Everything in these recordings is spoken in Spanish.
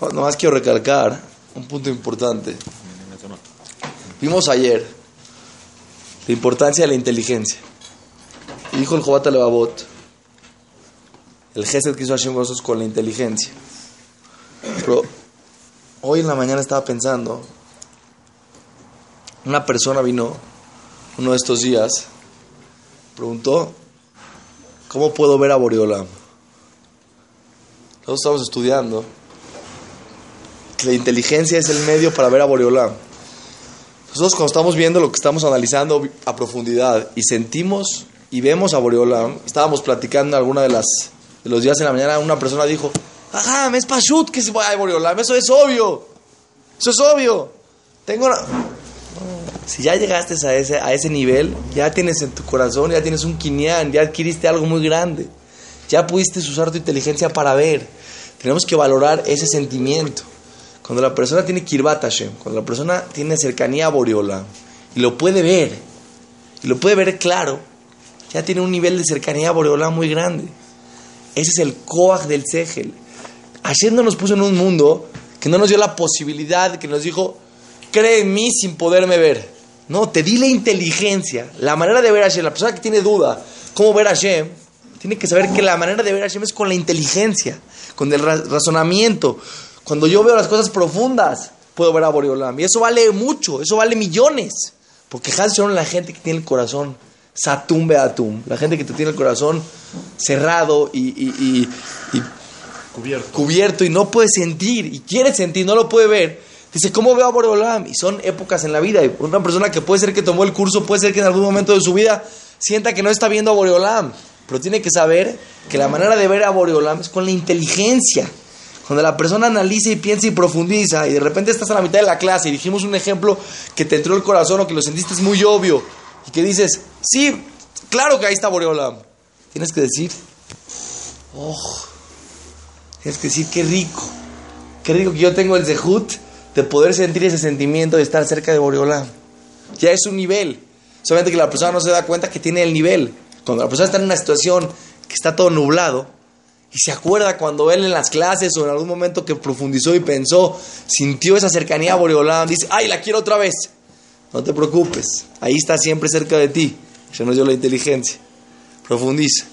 No, Nomás quiero recalcar un punto importante. Vimos ayer la importancia de la inteligencia. Dijo el Jobat Levavot, el gesed que hizo Hashem con la inteligencia. Pero hoy en la mañana estaba pensando, una persona vino uno de estos días, preguntó, ¿cómo puedo ver a Boreolam? Nosotros estamos estudiando que la inteligencia es el medio para ver a Boreolam. Nosotros cuando estamos viendo lo que estamos analizando a profundidad y sentimos y vemos a Boreolam, estábamos platicando alguna de las de los días en la mañana, una persona dijo, ajá, me es pashut que se vaya a Boreolam, eso es obvio, eso es obvio. Tengo si ya llegaste a ese, a ese nivel, ya tienes en tu corazón, ya tienes un quinián, ya adquiriste algo muy grande, ya pudiste usar tu inteligencia para ver. Tenemos que valorar ese sentimiento. Cuando la persona tiene kirbat Hashem, cuando la persona tiene cercanía a Boreola y lo puede ver, y lo puede ver claro, ya tiene un nivel de cercanía a Boreola muy grande. Ese es el koach del Segel. Hashem no nos puso en un mundo que no nos dio la posibilidad, que nos dijo, cree en mí sin poderme ver. No, te di la inteligencia, la manera de ver a Hashem. La persona que tiene duda cómo ver a Hashem, tiene que saber que la manera de ver a Hashem es con la inteligencia, con el razonamiento. Cuando yo veo las cosas profundas, puedo ver a Boreolam. Y eso vale mucho, eso vale millones. Porque Hashem la gente que tiene el corazón satum beatum, la gente que te tiene el corazón cerrado y, y, y, Cubierto. cubierto y no puede sentir y quiere sentir, no lo puede ver. Dice, ¿cómo veo a Boreolam? Y son épocas en la vida. Y una persona que puede ser que tomó el curso, puede ser que en algún momento de su vida sienta que no está viendo a Boreolam. Pero tiene que saber que la manera de ver a Boreolam es con la inteligencia. Cuando la persona analiza y piensa y profundiza y de repente estás a la mitad de la clase y dijimos un ejemplo que te entró el corazón o que lo sentiste es muy obvio y que dices, sí, claro que ahí está Boreolam. Tienes que decir, oh, tienes que decir, qué rico, qué rico que yo tengo el zehut de poder sentir ese sentimiento de estar cerca de Boreolam. Ya es un nivel. Solamente que la persona no se da cuenta que tiene el nivel. Cuando la persona está en una situación que está todo nublado y se acuerda cuando él en las clases o en algún momento que profundizó y pensó, sintió esa cercanía a Boreolam, dice, ay, la quiero otra vez. No te preocupes, ahí está siempre cerca de ti. Ya nos dio la inteligencia. Profundiza.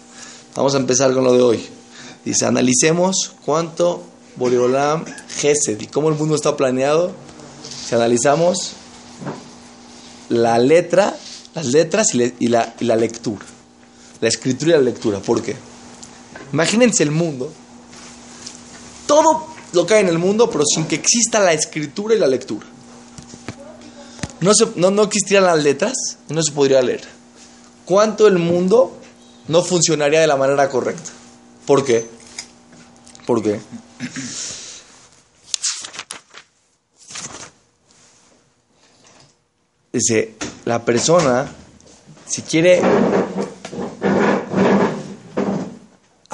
Vamos a empezar con lo de hoy. Dice, analicemos cuánto Boreolam Gesed y cómo el mundo está planeado. Si analizamos la letra, las letras y, la, y la lectura. La escritura y la lectura. ¿Por qué? Imagínense el mundo. Todo lo que hay en el mundo, pero sin que exista la escritura y la lectura. No, no, no existirían las letras y no se podría leer. ¿Cuánto el mundo no funcionaría de la manera correcta? ¿Por qué? ¿Por qué? Dice, la persona, si quiere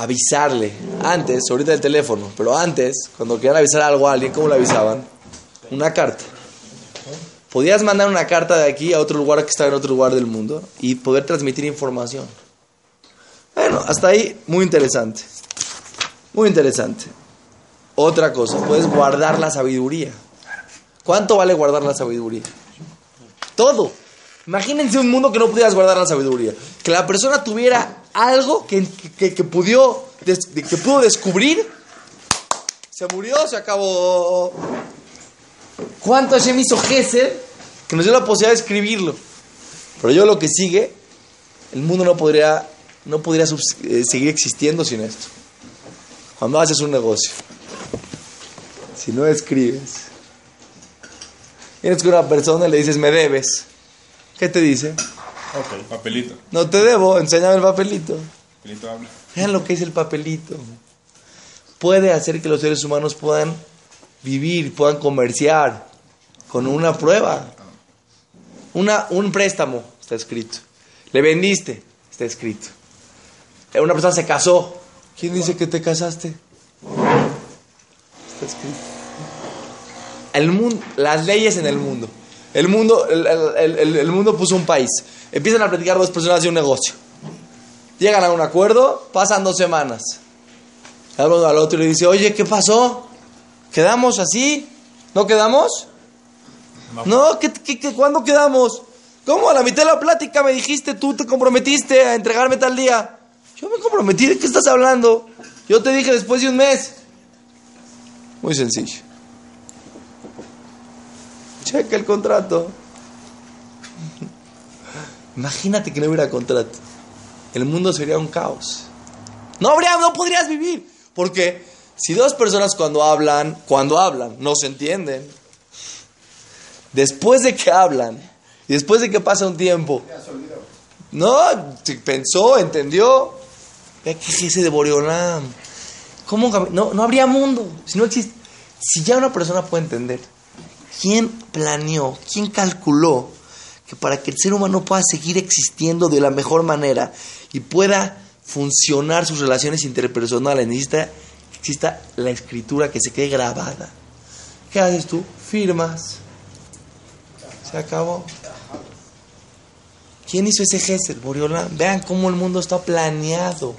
avisarle, antes, ahorita el teléfono, pero antes, cuando querían avisar algo a alguien, ¿cómo le avisaban? Una carta. Podías mandar una carta de aquí a otro lugar que estaba en otro lugar del mundo y poder transmitir información. Bueno, hasta ahí, muy interesante. Muy interesante. Otra cosa, puedes guardar la sabiduría. ¿Cuánto vale guardar la sabiduría? Todo. Imagínense un mundo que no pudieras guardar la sabiduría. Que la persona tuviera algo que, que, que pudió, que pudo descubrir. Se murió, se acabó. ¿Cuánto Hashem hizo Gesed que nos dio la posibilidad de escribirlo? Pero yo lo que sigue, el mundo no podría, no podría eh, seguir existiendo sin esto. Cuando haces un negocio, si no escribes, vienes con una persona y le dices, me debes. ¿Qué te dice? Ok, papelito. No te debo, enséñame el papelito. Papelito habla. Vean lo que es el papelito. puede hacer que los seres humanos puedan vivir, puedan comerciar con una prueba. Una, un préstamo está escrito. Le vendiste, está escrito. Una persona se casó. ¿Quién dice que te casaste? Está escrito. El mundo, las leyes en el mundo. El mundo, el, el, el, mundo puso un país. Empiezan a platicar dos personas de un negocio. Llegan a un acuerdo, pasan dos semanas. Hablan al otro y le dice, oye, ¿qué pasó? ¿Quedamos así? ¿No quedamos? No, ¿qué, qué, cuándo quedamos? ¿Cómo? A la mitad de la plática me dijiste, tú te comprometiste a entregarme tal día. Yo me comprometí, ¿de qué estás hablando? Yo te dije después de un mes. Muy sencillo. Checa el contrato. Imagínate que no hubiera contrato. El mundo sería un caos. No habría, no podrías vivir. Porque si dos personas cuando hablan, cuando hablan, no se entienden, después de que hablan y después de que pasa un tiempo, no, pensó, entendió, ¿qué es ese de Boreolam? No, no habría mundo. Si no existe, si ya una persona puede entender, ¿quién planeó, quién calculó que para que el ser humano pueda seguir existiendo de la mejor manera y pueda funcionar sus relaciones interpersonales, necesita que exista la escritura que se quede grabada. ¿Qué haces tú? Firmas. Se acabó. ¿Quién hizo ese gesto? Boreolán. Vean cómo el mundo está planeado.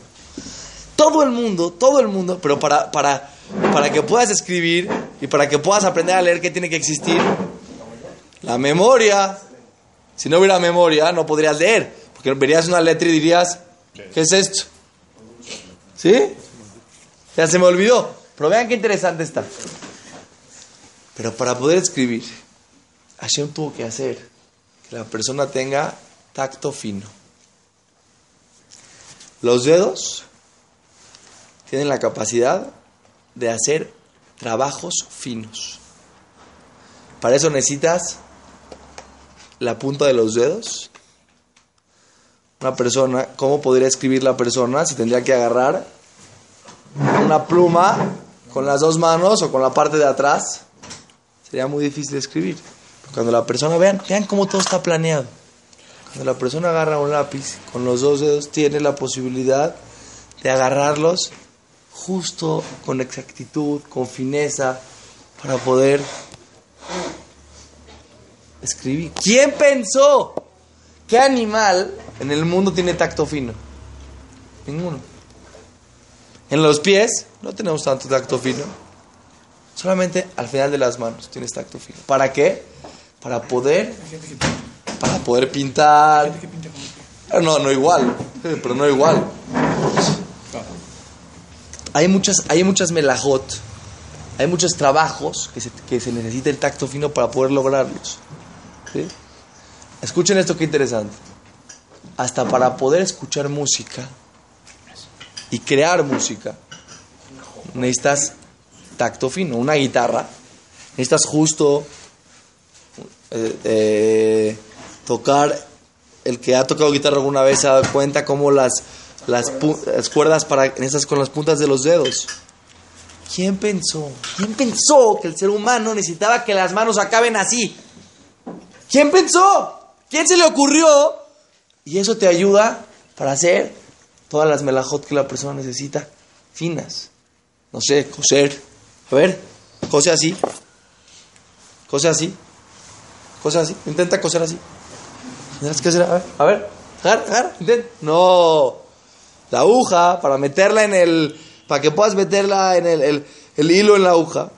Todo el mundo, todo el mundo, pero para, para, para que puedas escribir y para que puedas aprender a leer, ¿qué tiene que existir? La memoria. Si no hubiera memoria, no podrías leer. Porque verías una letra y dirías, ¿Qué es esto? ¿Sí? Ya se me olvidó. Pero vean qué interesante está. Pero para poder escribir, Hashem tuvo que hacer que la persona tenga tacto fino. Los dedos tienen la capacidad de hacer trabajos finos. Para eso necesitas la punta de los dedos una persona, ¿cómo podría escribir la persona si tendría que agarrar una pluma con las dos manos o con la parte de atrás? Sería muy difícil escribir. Cuando la persona, vean, vean cómo todo está planeado. Cuando la persona agarra un lápiz con los dos dedos, tiene la posibilidad de agarrarlos justo con exactitud, con fineza, para poder escribir. ¿Quién pensó? ¿Qué animal en el mundo tiene tacto fino? Ninguno. En los pies no tenemos tanto tacto fino. Solamente al final de las manos tienes tacto fino. ¿Para qué? Para poder para poder pintar. No, no igual, pero no igual. Hay muchas hay muchas melajot. Hay muchos trabajos que se, que se necesita el tacto fino para poder lograrlos. Escuchen esto que interesante. Hasta para poder escuchar música y crear música, necesitas tacto fino, una guitarra. Necesitas justo eh, eh, tocar. El que ha tocado guitarra alguna vez se ha dado cuenta cómo las, las, cuerdas para, esas con las puntas de los dedos. ¿Quién pensó? ¿Quién pensó que el ser humano necesitaba que las manos acaben así? ¿Quién pensó? ¿Quién se le ocurrió? Y eso te ayuda para hacer todas las melajot que la persona necesita, finas. No sé, coser. A ver, cose así. Cose así. Cose así. Intenta coser así. Tendrás que hacer, a ver. Agar, agar. No. La aguja, para meterla en el. Para que puedas meterla en el, el, el hilo en la aguja.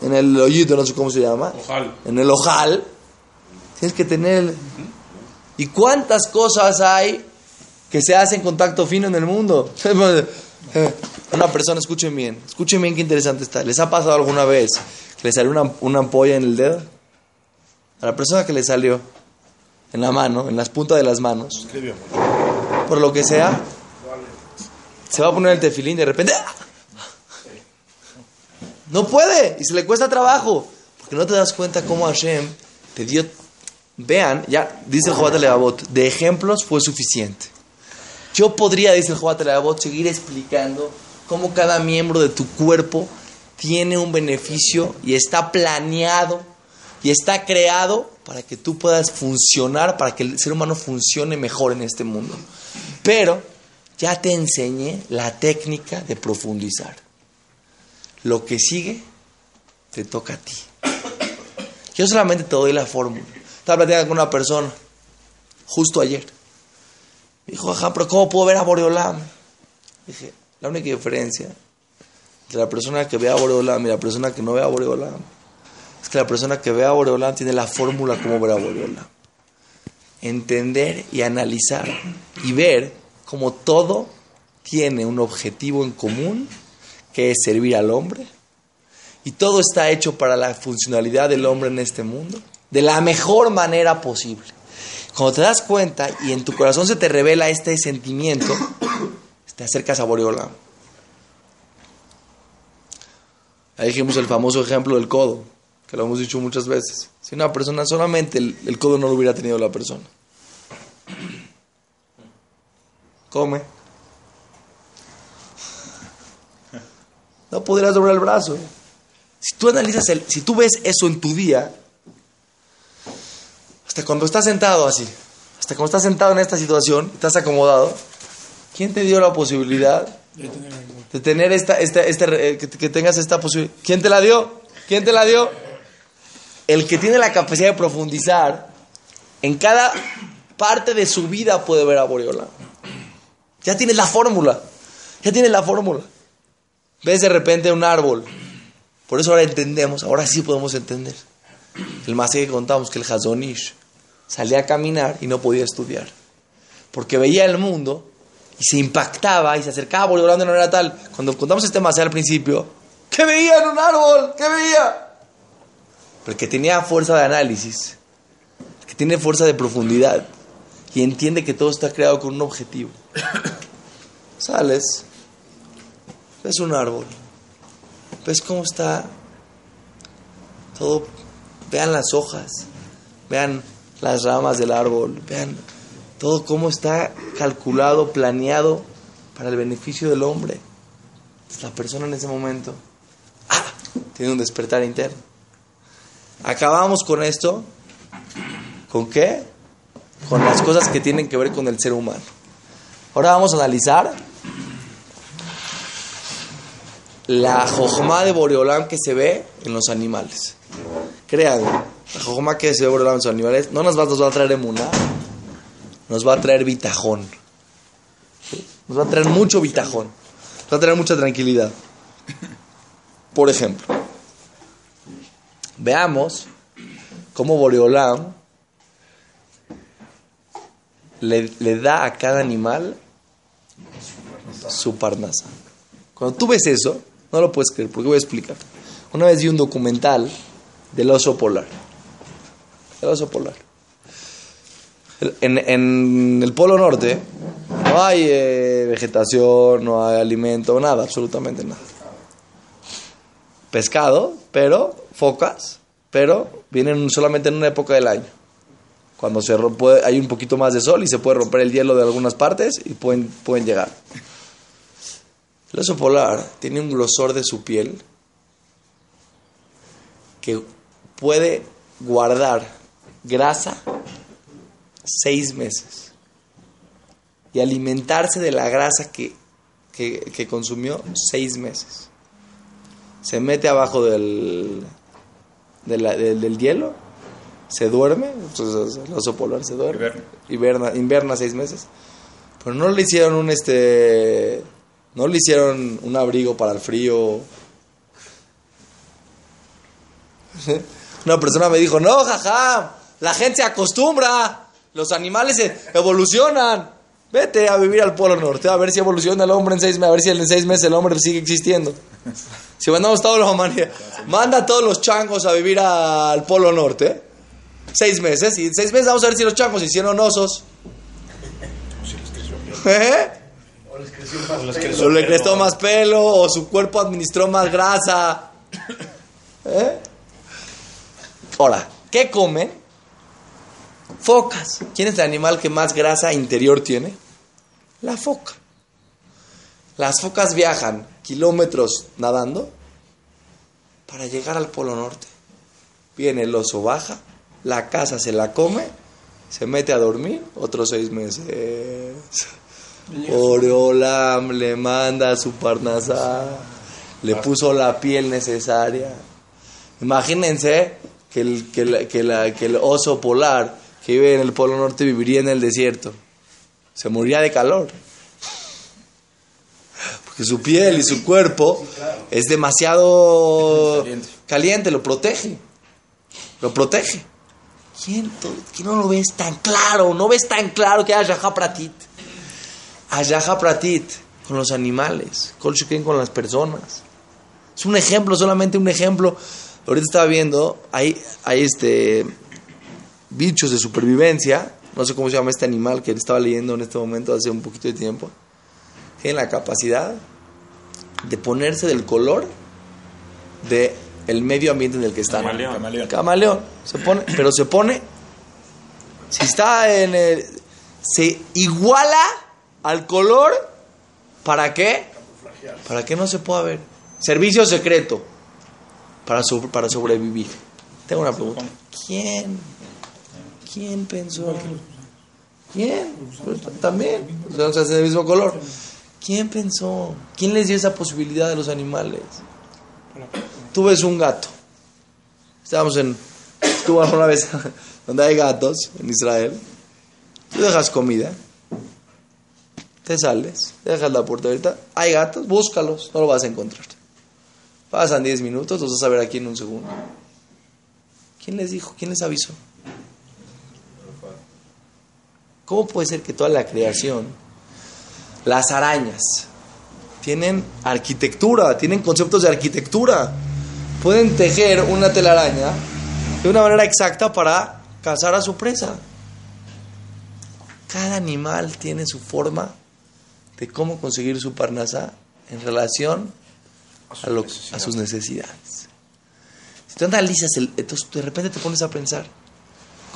En el hoyito, no sé cómo se llama. Ojal. En el ojal Tienes que tener... ¿Y cuántas cosas hay que se hacen con tacto fino en el mundo? Una persona, escuchen bien, escuchen bien qué interesante está. ¿Les ha pasado alguna vez que le salió una, una ampolla en el dedo? A la persona que le salió en la mano, en las puntas de las manos, por lo que sea, se va a poner el tefilín de repente. ¡ah! No puede y se le cuesta trabajo porque no te das cuenta cómo Hashem te dio Vean, ya dice el Jobat Levavot, de ejemplos fue suficiente. Yo podría, dice el Jobat Levavot, seguir explicando cómo cada miembro de tu cuerpo tiene un beneficio y está planeado y está creado para que tú puedas funcionar, para que el ser humano funcione mejor en este mundo. Pero ya te enseñé la técnica de profundizar. Lo que sigue te toca a ti. Yo solamente te doy la fórmula. Estaba platicando con una persona justo ayer. Me dijo, ajá, pero ¿cómo puedo ver a Boreolam? Dije, la única diferencia entre la persona que ve a Boreolam y la persona que no ve a Boreolam la persona que ve a Boreolam tiene la fórmula como ver a Boreolam. Entender y analizar y ver cómo todo tiene un objetivo en común que es servir al hombre y todo está hecho para la funcionalidad del hombre en este mundo de la mejor manera posible. Cuando te das cuenta y en tu corazón se te revela este sentimiento, te acercas a Boreolam. Ahí dijimos el famoso ejemplo del codo, que lo hemos dicho muchas veces. Si una persona solamente el, codo no lo hubiera tenido la persona. Come. No podrías doblar el brazo. Si tú analizas el, si tú ves eso en tu día, hasta cuando estás sentado así, hasta cuando estás sentado en esta situación, estás acomodado, ¿quién te dio la posibilidad de tener esta, esta, eh, que, tengas esta posibilidad? ¿Quién te la dio? ¿Quién te la dio? El que tiene la capacidad de profundizar en cada parte de su vida puede ver a Boreola. Ya tienes la fórmula. Ya tienes la fórmula. Ves de repente un árbol por eso ahora entendemos, ahora sí podemos entender. El más que contamos que el Hazonish salía a caminar y no podía estudiar. Porque veía el mundo y se impactaba y se acercaba volando de una manera tal. Cuando contamos este más al principio, ¿qué veía en un árbol? ¿Qué veía? Pero que tenía fuerza de análisis, que tiene fuerza de profundidad y entiende que todo está creado con un objetivo. Sales, ves un árbol ¿Ves cómo está todo? Vean las hojas, vean las ramas del árbol, vean todo cómo está calculado, planeado para el beneficio del hombre. La persona en ese momento ¡ah! tiene un despertar interno. Acabamos con esto. ¿Con qué? Con las cosas que tienen que ver con el ser humano. Ahora vamos a analizar la jojma de Boreolam que se ve en los animales. Créanme, la jojma que se ve Boreolam en los animales no nos va, a traer emuna, nos va a traer bitajón. Nos va a traer mucho bitajón. Nos va a traer mucha tranquilidad. Por ejemplo, veamos cómo Boreolam le, da a cada animal su parnasa. Cuando tú ves eso, no lo puedes creer, porque voy a explicar. Una vez vi un documental del oso polar. El oso polar. En, el Polo Norte no hay eh, vegetación, no hay alimento, nada, absolutamente nada. Pescado, pero focas, pero vienen solamente en una época del año. Cuando se rompe, hay un poquito más de sol y se puede romper el hielo de algunas partes y pueden, pueden llegar. El oso polar tiene un grosor de su piel que puede guardar grasa seis meses y alimentarse de la grasa que, consumió seis meses. Se mete abajo del, del, hielo, se duerme, entonces el oso polar se duerme, inverna, inverna seis meses, pero no le hicieron un este no le hicieron un abrigo para el frío. Una persona me dijo, no, jaja, la gente se acostumbra, los animales evolucionan. Vete a vivir al Polo Norte, a ver si evoluciona el hombre en seis meses, a ver si en seis meses el hombre sigue existiendo. Si mandamos toda la humanidad, manda a todos los changos a vivir al Polo Norte, seis meses, y en seis meses vamos a ver si los changos hicieron osos. ¿Eh? O le creció más pelo, o su cuerpo administró más grasa. ¿Eh? Ahora, ¿qué comen? Focas. ¿Quién es el animal que más grasa interior tiene? La foca. Las focas viajan kilómetros nadando para llegar al Polo Norte. Viene el oso baja, la casa se la come, se mete a dormir otros seis meses. Oreolam le manda su parnasá, le puso la piel necesaria. Imagínense que el, que, la- que la- que el oso polar que vive en el Polo Norte viviría en el desierto. Se moriría de calor. Porque su piel y su cuerpo es demasiado Caliente. lo protege. Lo protege. ¿Quién, quién no lo ves tan claro? No ves tan claro que haya Pratit. Ayaha Pratit con los animales, Kol con las personas. Es un ejemplo, solamente un ejemplo. Ahorita estaba viendo, hay, hay este bichos de supervivencia, no sé cómo se llama este animal que estaba leyendo en este momento hace un poquito de tiempo. Tienen la capacidad de ponerse del color de el medio ambiente en el que están. Camaleón. Camaleón. Camaleón. Se pone, pero se pone. Si está en el. Se iguala al color. ¿Para qué? Para que no se pueda ver. Servicio secreto. Para, sobre- para sobrevivir. Tengo una pregunta. ¿Quién? ¿Quién pensó? ¿Quién? Pues, también. O sea, se hace del mismo color. ¿Quién pensó? ¿Quién les dio esa posibilidad a los animales? Tú ves un gato. Estábamos en. Estuvo una vez donde hay gatos en Israel. Tú dejas comida. Te sales. Dejas la puerta abierta. Hay gatos. Búscalos. No lo vas a encontrar. Pasan 10 minutos. Los vas a ver aquí en un segundo. ¿Quién les dijo? ¿Quién les avisó? ¿Cómo puede ser que toda la creación, las arañas, tienen arquitectura, tienen conceptos de arquitectura? Pueden tejer una telaraña de una manera exacta para cazar a su presa. Cada animal tiene su forma de cómo conseguir su parnasá en relación a, lo- a sus necesidades. Si tú analizas, el, entonces de repente te pones a pensar,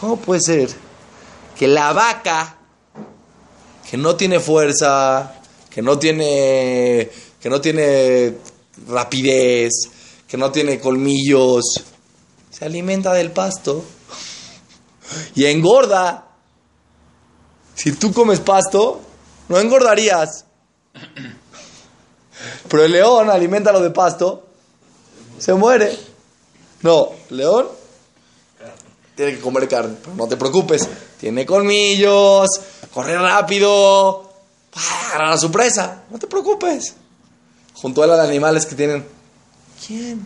¿cómo puede ser que la vaca, que no tiene fuerza, que no tiene, que no tiene rapidez, que no tiene colmillos, se alimenta del pasto y engorda? Si tú comes pasto, no engordarías. Pero el león, aliméntalo de pasto, se muere. No, león tiene que comer carne, pero no te preocupes. Tiene colmillos, corre rápido, para agarrar a. No te preocupes. Junto a hay animales que tienen... ¿Quién?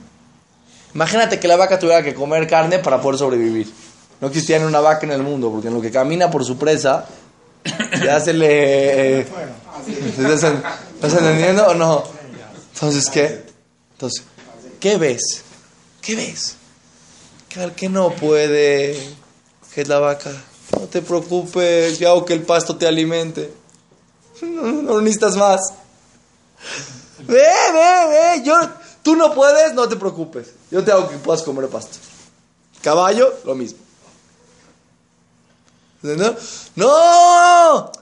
Imagínate que la vaca tuviera que comer carne para poder sobrevivir. No existiera una vaca en el mundo, porque en lo que camina por su presa, ya se le... ¿Estás en- estás entendiendo o no? Entonces, ¿qué? Entonces, ¿qué ves? ¿Qué ves? Al que no puede, que es la vaca. No te preocupes, yo hago que el pasto te alimente. No, no necesitas más. Ve, ve, ve. Yo, tú no puedes, no te preocupes. Yo te hago que puedas comer pasto. Caballo, lo mismo. ¿No? ¡No!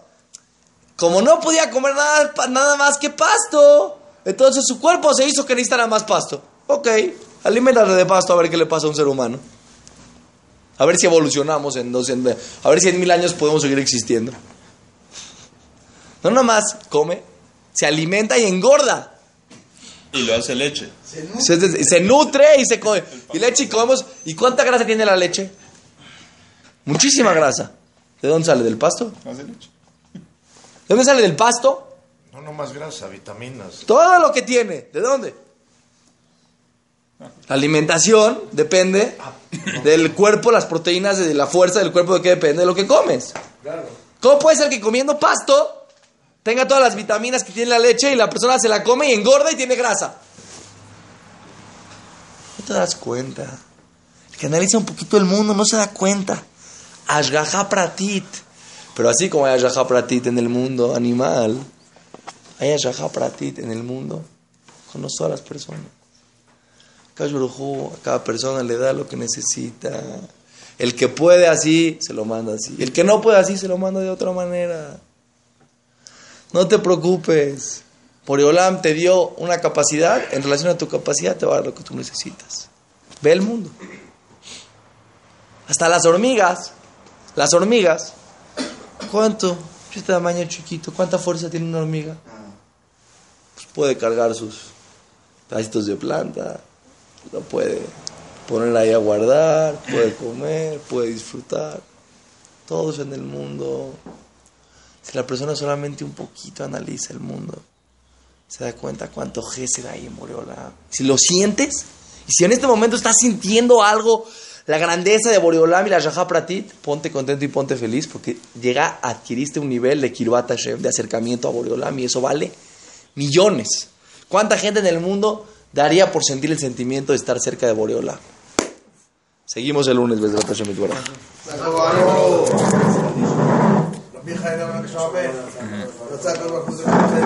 Como no podía comer nada, nada más que pasto, entonces su cuerpo se hizo que necesitara más pasto. Ok, aliméntate de pasto a ver qué le pasa a un ser humano. A ver si evolucionamos en dos, en- a ver si en mil años podemos seguir existiendo. No nomás come, se alimenta y engorda. Y lo hace leche. Se, se nutre y se come. Y leche y comemos. ¿Y cuánta grasa tiene la leche? Muchísima grasa. ¿De dónde sale? ¿Del pasto? Hace leche. ¿De dónde sale? ¿Del pasto? No, no más grasa, vitaminas. Todo lo que tiene. ¿De dónde? La alimentación depende del cuerpo, las proteínas, de la fuerza del cuerpo, de qué depende de lo que comes. ¿Cómo puede ser que comiendo pasto tenga todas las vitaminas que tiene la leche y la persona se la come y engorda y tiene grasa? No te das cuenta. El que analiza un poquito el mundo no se da cuenta. Ashgaha pratit. Pero así como hay Ashgaha pratit en el mundo animal, hay Ashgaha pratit en el mundo con todas las personas. A cada persona le da lo que necesita. El que puede así, se lo manda así. El que no puede así, se lo manda de otra manera. No te preocupes. Boreolam te dio una capacidad, en relación a tu capacidad te va a dar lo que tú necesitas. Ve el mundo. Hasta las hormigas, las hormigas, ¿cuánto? Este tamaño chiquito, ¿cuánta fuerza tiene una hormiga? Pues puede cargar sus pedacitos de planta, lo puede poner ahí a guardar, puede comer, puede disfrutar. Todos en el mundo. Si la persona solamente un poquito analiza el mundo, se da cuenta cuánto gesed hay en Boreolam. Si lo sientes, y si en este momento estás sintiendo algo, la grandeza de Boreolam y la Shahá Pratit, ponte contento y ponte feliz porque llega, adquiriste un nivel de Kirvat Hashem, de acercamiento a Boreolam y eso vale millones. ¿Cuánta gente en el mundo daría por sentir el sentimiento de estar cerca de Boreolam? Seguimos el lunes, Besrat Hashem